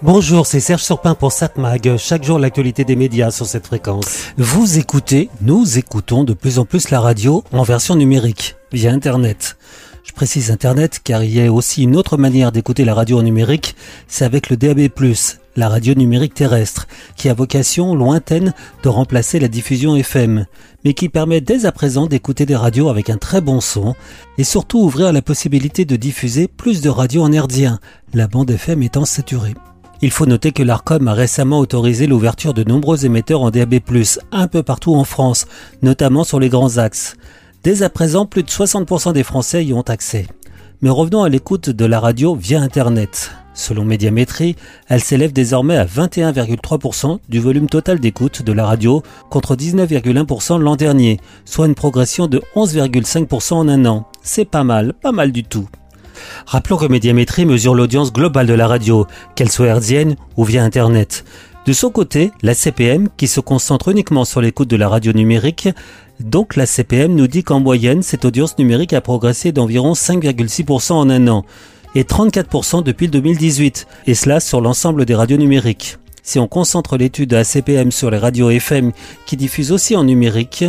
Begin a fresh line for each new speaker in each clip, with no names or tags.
Bonjour, c'est Serge Surpin pour SatMag. Chaque jour, l'actualité des médias sur cette fréquence. Vous écoutez, nous écoutons de plus en plus la radio en version numérique, via Internet. Je précise Internet car il y a aussi une autre manière d'écouter la radio en numérique, c'est avec le DAB+, la radio numérique terrestre, qui a vocation lointaine de remplacer la diffusion FM, mais qui permet dès à présent d'écouter des radios avec un très bon son, et surtout ouvrir la possibilité de diffuser plus de radios en herdien, la bande FM étant saturée. Il faut noter que l'ARCOM a récemment autorisé l'ouverture de nombreux émetteurs en DAB+, un peu partout en France, notamment sur les grands axes. Dès à présent, plus de 60% des Français y ont accès. Mais revenons à l'écoute de la radio via Internet. Selon Médiamétrie, elle s'élève désormais à 21,3% du volume total d'écoute de la radio contre 19,1% l'an dernier, soit une progression de 11,5% en un an. C'est pas mal, pas mal du tout. Rappelons que Médiamétrie mesure l'audience globale de la radio, qu'elle soit hertzienne ou via Internet. De son côté, la CPM, qui se concentre uniquement sur l'écoute de la radio numérique, donc la CPM nous dit qu'en moyenne, cette audience numérique a progressé d'environ 5,6% en un an et 34% depuis 2018, et cela sur l'ensemble des radios numériques. Si on concentre l'étude à CPM sur les radios FM qui diffusent aussi en numérique,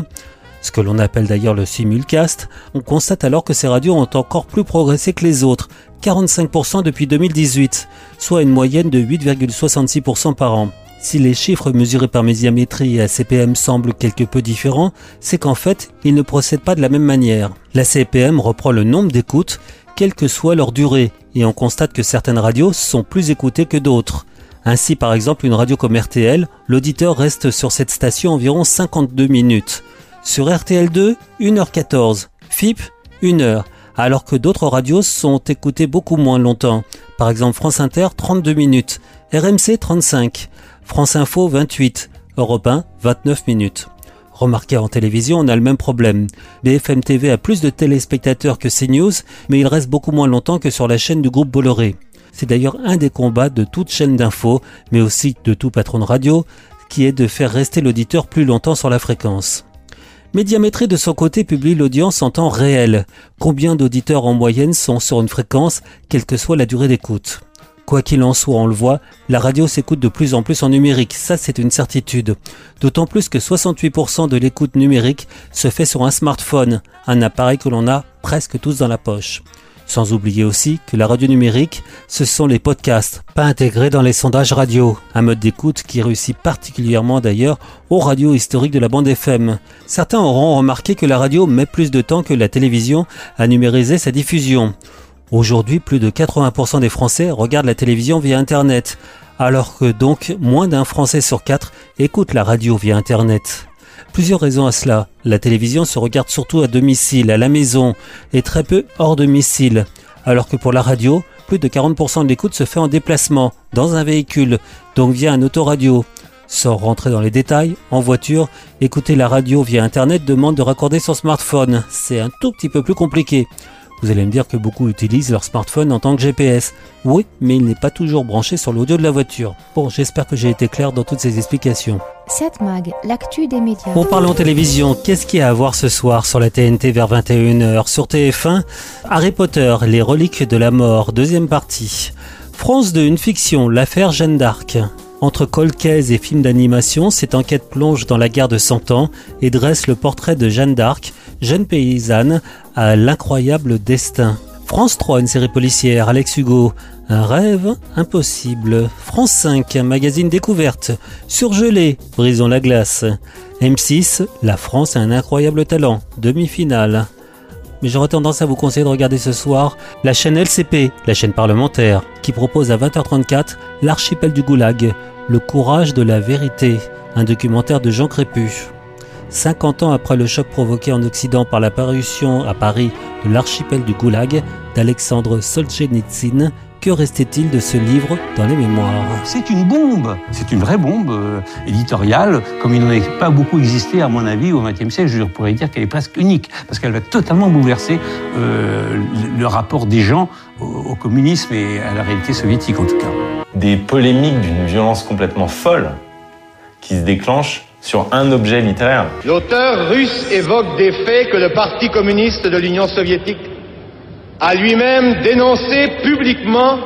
ce que l'on appelle d'ailleurs le simulcast, on constate alors que ces radios ont encore plus progressé que les autres, 45% depuis 2018, soit une moyenne de 8,66% par an. Si les chiffres mesurés par médiamétrie et ACPM semblent quelque peu différents, c'est qu'en fait, ils ne procèdent pas de la même manière. La CPM reprend le nombre d'écoutes, quelle que soit leur durée, et on constate que certaines radios sont plus écoutées que d'autres. Ainsi, par exemple, une radio comme RTL, l'auditeur reste sur cette station environ 52 minutes. Sur RTL2, 1h14. FIP, 1h. Alors que d'autres radios sont écoutées beaucoup moins longtemps. Par exemple, France Inter, 32 minutes. RMC, 35. France Info 28, Europe 1 29 minutes. Remarquez en télévision, on a le même problème. BFM TV a plus de téléspectateurs que CNews, mais il reste beaucoup moins longtemps que sur la chaîne du groupe Bolloré. C'est d'ailleurs un des combats de toute chaîne d'info, mais aussi de tout patron de radio, qui est de faire rester l'auditeur plus longtemps sur la fréquence. Médiamétrie de son côté publie l'audience en temps réel. Combien d'auditeurs en moyenne sont sur une fréquence, quelle que soit la durée d'écoute? Quoi qu'il en soit, on le voit, la radio s'écoute de plus en plus en numérique, ça c'est une certitude. D'autant plus que 68% de l'écoute numérique se fait sur un smartphone, un appareil que l'on a presque tous dans la poche. Sans oublier aussi que la radio numérique, ce sont les podcasts, pas intégrés dans les sondages radio, un mode d'écoute qui réussit particulièrement d'ailleurs aux radios historiques de la bande FM. Certains auront remarqué que la radio met plus de temps que la télévision à numériser sa diffusion. Aujourd'hui, plus de 80% des Français regardent la télévision via Internet, alors que donc moins d'un Français sur quatre écoute la radio via Internet. Plusieurs raisons à cela. La télévision se regarde surtout à domicile, à la maison, et très peu hors domicile, alors que pour la radio, plus de 40% de l'écoute se fait en déplacement, dans un véhicule, donc via un autoradio. Sans rentrer dans les détails, en voiture, écouter la radio via Internet demande de raccorder son smartphone. C'est un tout petit peu plus compliqué. Vous allez me dire que beaucoup utilisent leur smartphone en tant que GPS. Oui, mais il n'est pas toujours branché sur l'audio de la voiture. Bon, j'espère que j'ai été clair dans toutes ces explications.
Cette mag, l'actu des médias.
Bon, parlons télévision. Qu'est-ce qu'il y a à voir ce soir sur la TNT vers 21h Sur TF1, Harry Potter, les reliques de la mort, deuxième partie. France de une fiction, l'affaire Jeanne d'Arc. Entre colcaise et film d'animation, cette enquête plonge dans la guerre de Cent Ans et dresse le portrait de Jeanne d'Arc, jeune paysanne à l'incroyable destin. France 3, une série policière, Alex Hugo, un rêve impossible. France 5, un magazine découverte, surgelé, brisons la glace. M6, la France a un incroyable talent, demi-finale. Mais j'aurais tendance à vous conseiller de regarder ce soir la chaîne LCP, la chaîne parlementaire, qui propose à 20h34 L'archipel du Goulag, le courage de la vérité, un documentaire de Jean Crépu. 50 ans après le choc provoqué en Occident par la parution à Paris de l'archipel du Goulag d'Alexandre Solzhenitsyn, que restait-il de ce livre dans les mémoires?
C'est une bombe, c'est une vraie bombe euh, éditoriale, comme il n'en a pas beaucoup existé à mon avis au XXe siècle. Je pourrais dire qu'elle est presque unique, parce qu'elle va totalement bouleverser euh, le, rapport des gens au, au communisme et à la réalité soviétique en tout cas.
Des polémiques d'une violence complètement folle qui se déclenchent sur un objet littéraire.
L'auteur russe évoque des faits que le Parti communiste de l'Union soviétique a lui-même dénoncés publiquement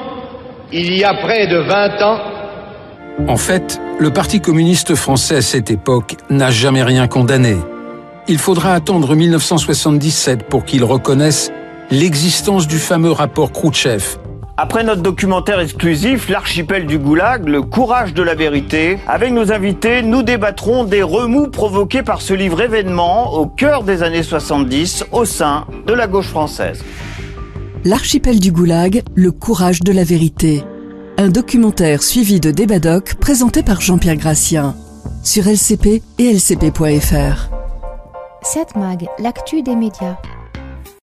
il y a près de 20 ans
En fait, le Parti communiste français à cette époque n'a jamais rien condamné. Il faudra attendre 1977 pour qu'il reconnaisse l'existence du fameux rapport Khrouchtchev.
Après notre documentaire exclusif, L'archipel du Goulag, le courage de la vérité, avec nos invités, nous débattrons des remous provoqués par ce livre événement au cœur des années 70 au sein de la gauche française.
L'archipel du Goulag, le courage de la vérité. Un documentaire suivi de débat doc présenté par Jean-Pierre Gracien sur LCP et lcp.fr.
7 Mag, l'actu des médias.